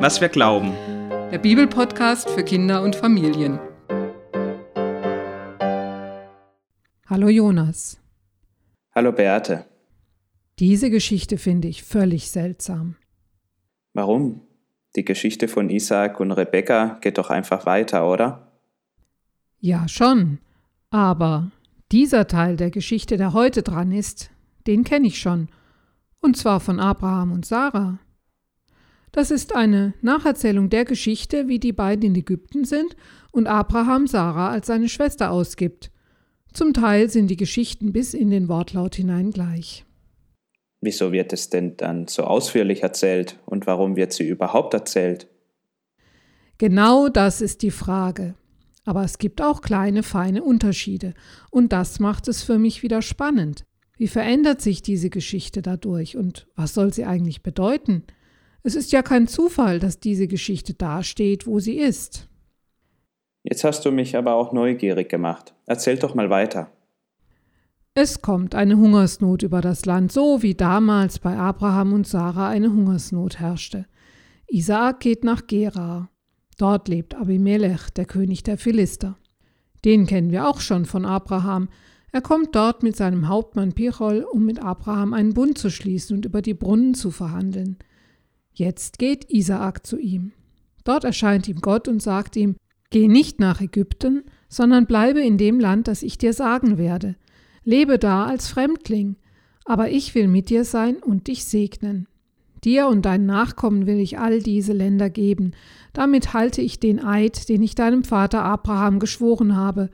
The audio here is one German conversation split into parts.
was wir glauben. Der Bibelpodcast für Kinder und Familien. Hallo Jonas. Hallo Beate. Diese Geschichte finde ich völlig seltsam. Warum? Die Geschichte von Isaac und Rebekka geht doch einfach weiter, oder? Ja, schon. Aber dieser Teil der Geschichte, der heute dran ist, den kenne ich schon. Und zwar von Abraham und Sarah. Das ist eine Nacherzählung der Geschichte, wie die beiden in Ägypten sind und Abraham Sarah als seine Schwester ausgibt. Zum Teil sind die Geschichten bis in den Wortlaut hinein gleich. Wieso wird es denn dann so ausführlich erzählt und warum wird sie überhaupt erzählt? Genau das ist die Frage. Aber es gibt auch kleine, feine Unterschiede. Und das macht es für mich wieder spannend. Wie verändert sich diese Geschichte dadurch und was soll sie eigentlich bedeuten? Es ist ja kein Zufall, dass diese Geschichte dasteht, wo sie ist. Jetzt hast du mich aber auch neugierig gemacht. Erzähl doch mal weiter. Es kommt eine Hungersnot über das Land, so wie damals bei Abraham und Sarah eine Hungersnot herrschte. Isaak geht nach Gerar. Dort lebt Abimelech, der König der Philister. Den kennen wir auch schon von Abraham. Er kommt dort mit seinem Hauptmann Pichol, um mit Abraham einen Bund zu schließen und über die Brunnen zu verhandeln. Jetzt geht Isaak zu ihm. Dort erscheint ihm Gott und sagt ihm, Geh nicht nach Ägypten, sondern bleibe in dem Land, das ich dir sagen werde. Lebe da als Fremdling, aber ich will mit dir sein und dich segnen. Dir und deinen Nachkommen will ich all diese Länder geben. Damit halte ich den Eid, den ich deinem Vater Abraham geschworen habe.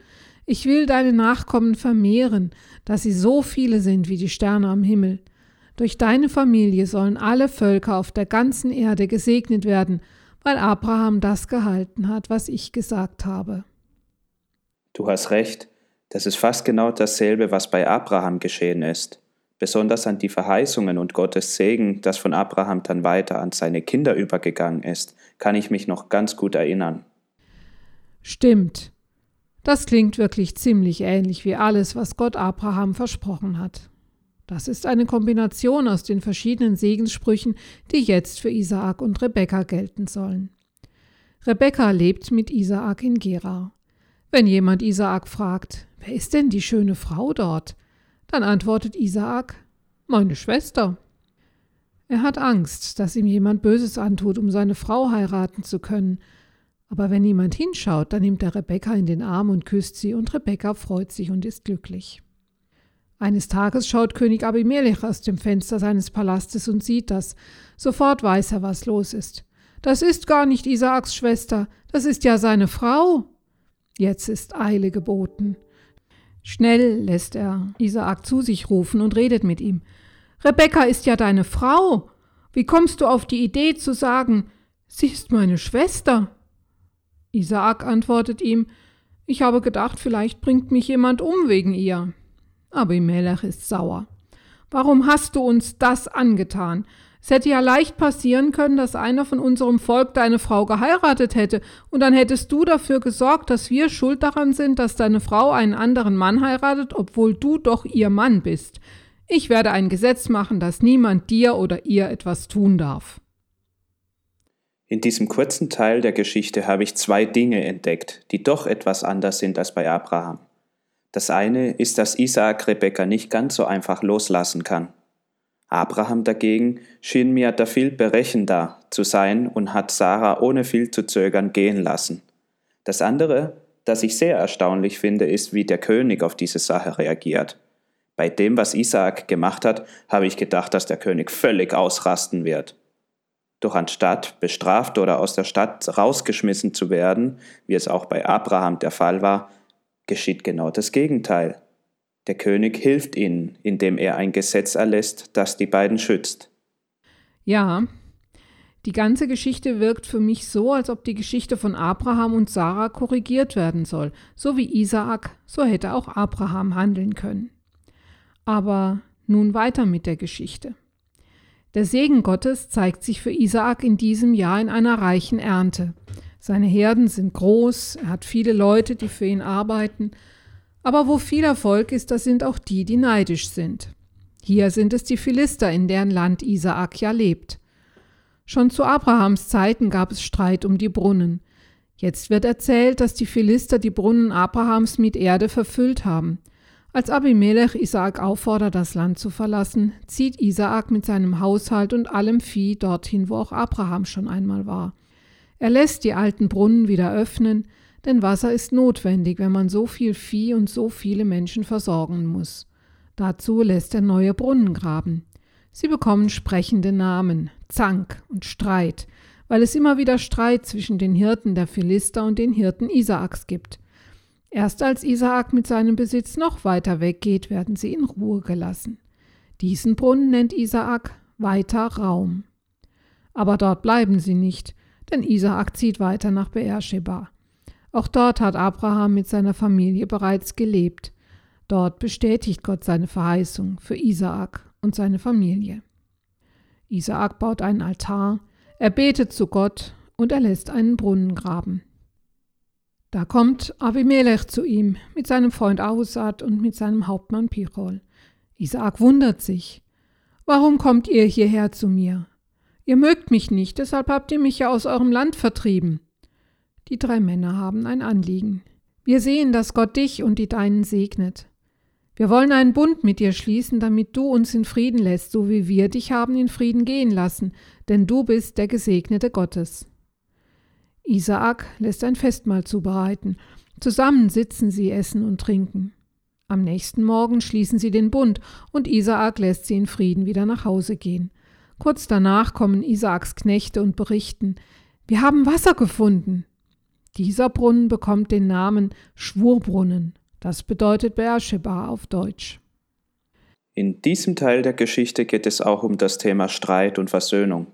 Ich will deine Nachkommen vermehren, dass sie so viele sind wie die Sterne am Himmel. Durch deine Familie sollen alle Völker auf der ganzen Erde gesegnet werden, weil Abraham das gehalten hat, was ich gesagt habe. Du hast recht, das ist fast genau dasselbe, was bei Abraham geschehen ist besonders an die Verheißungen und Gottes Segen, das von Abraham dann weiter an seine Kinder übergegangen ist, kann ich mich noch ganz gut erinnern. Stimmt. Das klingt wirklich ziemlich ähnlich wie alles, was Gott Abraham versprochen hat. Das ist eine Kombination aus den verschiedenen Segenssprüchen, die jetzt für Isaak und Rebekka gelten sollen. Rebekka lebt mit Isaak in Gerar. Wenn jemand Isaak fragt, wer ist denn die schöne Frau dort? Dann antwortet Isaak, meine Schwester. Er hat Angst, dass ihm jemand Böses antut, um seine Frau heiraten zu können. Aber wenn niemand hinschaut, dann nimmt er Rebekka in den Arm und küsst sie, und Rebekka freut sich und ist glücklich. Eines Tages schaut König Abimelech aus dem Fenster seines Palastes und sieht das. Sofort weiß er, was los ist. Das ist gar nicht Isaaks Schwester, das ist ja seine Frau. Jetzt ist Eile geboten. Schnell lässt er Isaak zu sich rufen und redet mit ihm. Rebekka ist ja deine Frau. Wie kommst du auf die Idee zu sagen, sie ist meine Schwester? Isaak antwortet ihm, ich habe gedacht, vielleicht bringt mich jemand um wegen ihr. Aber Imelech ist sauer. Warum hast du uns das angetan? Es hätte ja leicht passieren können, dass einer von unserem Volk deine Frau geheiratet hätte, und dann hättest du dafür gesorgt, dass wir schuld daran sind, dass deine Frau einen anderen Mann heiratet, obwohl du doch ihr Mann bist. Ich werde ein Gesetz machen, dass niemand dir oder ihr etwas tun darf. In diesem kurzen Teil der Geschichte habe ich zwei Dinge entdeckt, die doch etwas anders sind als bei Abraham. Das eine ist, dass Isaak Rebekka nicht ganz so einfach loslassen kann. Abraham dagegen schien mir da viel berechenender zu sein und hat Sarah ohne viel zu zögern gehen lassen. Das andere, das ich sehr erstaunlich finde, ist, wie der König auf diese Sache reagiert. Bei dem, was Isaak gemacht hat, habe ich gedacht, dass der König völlig ausrasten wird. Doch anstatt bestraft oder aus der Stadt rausgeschmissen zu werden, wie es auch bei Abraham der Fall war, geschieht genau das Gegenteil. Der König hilft ihnen, indem er ein Gesetz erlässt, das die beiden schützt. Ja, die ganze Geschichte wirkt für mich so, als ob die Geschichte von Abraham und Sarah korrigiert werden soll. So wie Isaak, so hätte auch Abraham handeln können. Aber nun weiter mit der Geschichte. Der Segen Gottes zeigt sich für Isaak in diesem Jahr in einer reichen Ernte. Seine Herden sind groß, er hat viele Leute, die für ihn arbeiten, aber wo viel Erfolg ist, das sind auch die, die neidisch sind. Hier sind es die Philister, in deren Land Isaak ja lebt. Schon zu Abrahams Zeiten gab es Streit um die Brunnen. Jetzt wird erzählt, dass die Philister die Brunnen Abrahams mit Erde verfüllt haben. Als Abimelech Isaak auffordert, das Land zu verlassen, zieht Isaak mit seinem Haushalt und allem Vieh dorthin, wo auch Abraham schon einmal war. Er lässt die alten Brunnen wieder öffnen, denn Wasser ist notwendig, wenn man so viel Vieh und so viele Menschen versorgen muss. Dazu lässt er neue Brunnen graben. Sie bekommen sprechende Namen, Zank und Streit, weil es immer wieder Streit zwischen den Hirten der Philister und den Hirten Isaaks gibt. Erst als Isaak mit seinem Besitz noch weiter weggeht, werden sie in Ruhe gelassen. Diesen Brunnen nennt Isaak weiter Raum. Aber dort bleiben sie nicht, denn Isaak zieht weiter nach Beersheba. Auch dort hat Abraham mit seiner Familie bereits gelebt. Dort bestätigt Gott seine Verheißung für Isaak und seine Familie. Isaak baut einen Altar, er betet zu Gott und er lässt einen Brunnen graben. Da kommt Abimelech zu ihm mit seinem Freund Ahusat und mit seinem Hauptmann Pichol. Isaak wundert sich. Warum kommt ihr hierher zu mir? Ihr mögt mich nicht, deshalb habt ihr mich ja aus eurem Land vertrieben. Die drei Männer haben ein Anliegen. Wir sehen, dass Gott dich und die Deinen segnet. Wir wollen einen Bund mit dir schließen, damit du uns in Frieden lässt, so wie wir dich haben in Frieden gehen lassen, denn du bist der Gesegnete Gottes. Isaak lässt ein Festmahl zubereiten. Zusammen sitzen sie, essen und trinken. Am nächsten Morgen schließen sie den Bund und Isaak lässt sie in Frieden wieder nach Hause gehen. Kurz danach kommen Isaaks Knechte und berichten: Wir haben Wasser gefunden. Dieser Brunnen bekommt den Namen Schwurbrunnen. Das bedeutet Beersheba auf Deutsch. In diesem Teil der Geschichte geht es auch um das Thema Streit und Versöhnung.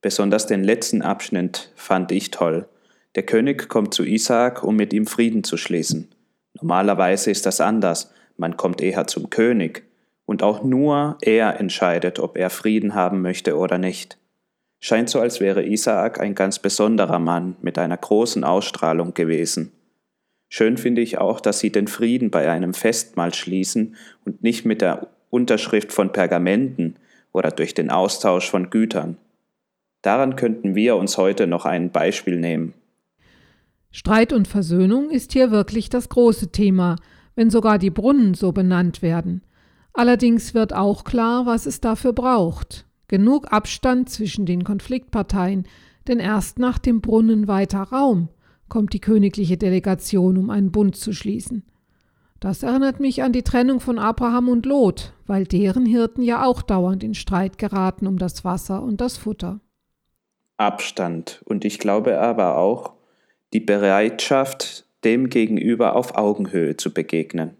Besonders den letzten Abschnitt fand ich toll. Der König kommt zu Isaak, um mit ihm Frieden zu schließen. Normalerweise ist das anders. Man kommt eher zum König. Und auch nur er entscheidet, ob er Frieden haben möchte oder nicht. Scheint so, als wäre Isaak ein ganz besonderer Mann mit einer großen Ausstrahlung gewesen. Schön finde ich auch, dass sie den Frieden bei einem Festmahl schließen und nicht mit der Unterschrift von Pergamenten oder durch den Austausch von Gütern. Daran könnten wir uns heute noch ein Beispiel nehmen. Streit und Versöhnung ist hier wirklich das große Thema, wenn sogar die Brunnen so benannt werden. Allerdings wird auch klar, was es dafür braucht. Genug Abstand zwischen den Konfliktparteien, denn erst nach dem Brunnen weiter Raum kommt die königliche Delegation, um einen Bund zu schließen. Das erinnert mich an die Trennung von Abraham und Lot, weil deren Hirten ja auch dauernd in Streit geraten um das Wasser und das Futter. Abstand und ich glaube aber auch die Bereitschaft, dem Gegenüber auf Augenhöhe zu begegnen.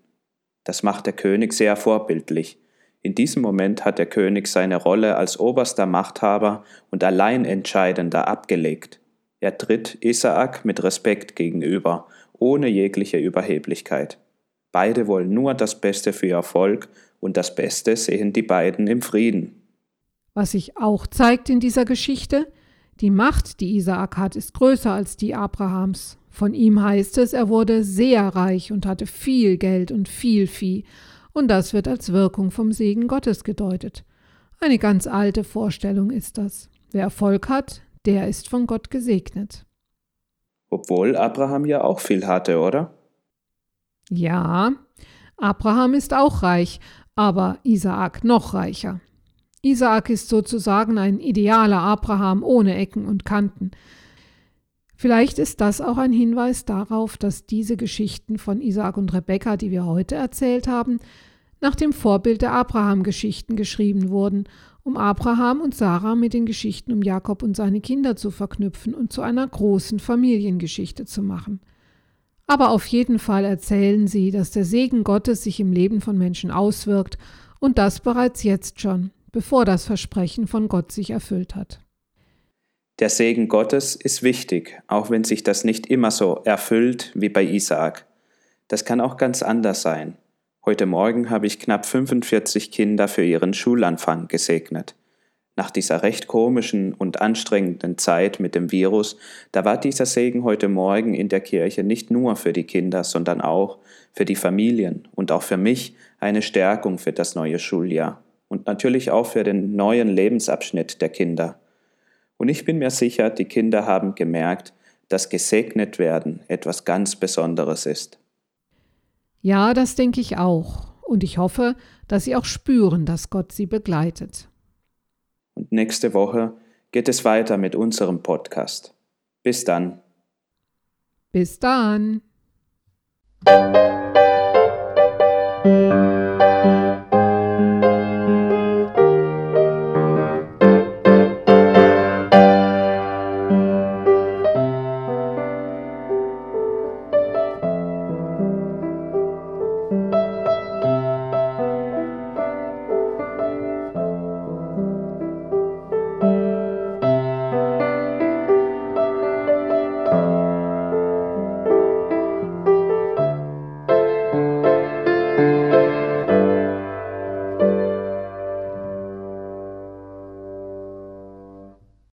Das macht der König sehr vorbildlich. In diesem Moment hat der König seine Rolle als oberster Machthaber und Alleinentscheidender abgelegt. Er tritt Isaak mit Respekt gegenüber, ohne jegliche Überheblichkeit. Beide wollen nur das Beste für ihr Volk und das Beste sehen die beiden im Frieden. Was sich auch zeigt in dieser Geschichte, die Macht, die Isaak hat, ist größer als die Abrahams. Von ihm heißt es, er wurde sehr reich und hatte viel Geld und viel Vieh, und das wird als Wirkung vom Segen Gottes gedeutet. Eine ganz alte Vorstellung ist das. Wer Erfolg hat, der ist von Gott gesegnet. Obwohl Abraham ja auch viel hatte, oder? Ja, Abraham ist auch reich, aber Isaak noch reicher. Isaak ist sozusagen ein idealer Abraham ohne Ecken und Kanten. Vielleicht ist das auch ein Hinweis darauf, dass diese Geschichten von Isaak und Rebekka, die wir heute erzählt haben, nach dem Vorbild der Abraham-Geschichten geschrieben wurden, um Abraham und Sarah mit den Geschichten um Jakob und seine Kinder zu verknüpfen und zu einer großen Familiengeschichte zu machen. Aber auf jeden Fall erzählen sie, dass der Segen Gottes sich im Leben von Menschen auswirkt und das bereits jetzt schon bevor das Versprechen von Gott sich erfüllt hat. Der Segen Gottes ist wichtig, auch wenn sich das nicht immer so erfüllt wie bei Isaak. Das kann auch ganz anders sein. Heute Morgen habe ich knapp 45 Kinder für ihren Schulanfang gesegnet. Nach dieser recht komischen und anstrengenden Zeit mit dem Virus, da war dieser Segen heute Morgen in der Kirche nicht nur für die Kinder, sondern auch für die Familien und auch für mich eine Stärkung für das neue Schuljahr und natürlich auch für den neuen Lebensabschnitt der Kinder. Und ich bin mir sicher, die Kinder haben gemerkt, dass gesegnet werden etwas ganz Besonderes ist. Ja, das denke ich auch. Und ich hoffe, dass sie auch spüren, dass Gott sie begleitet. Und nächste Woche geht es weiter mit unserem Podcast. Bis dann. Bis dann.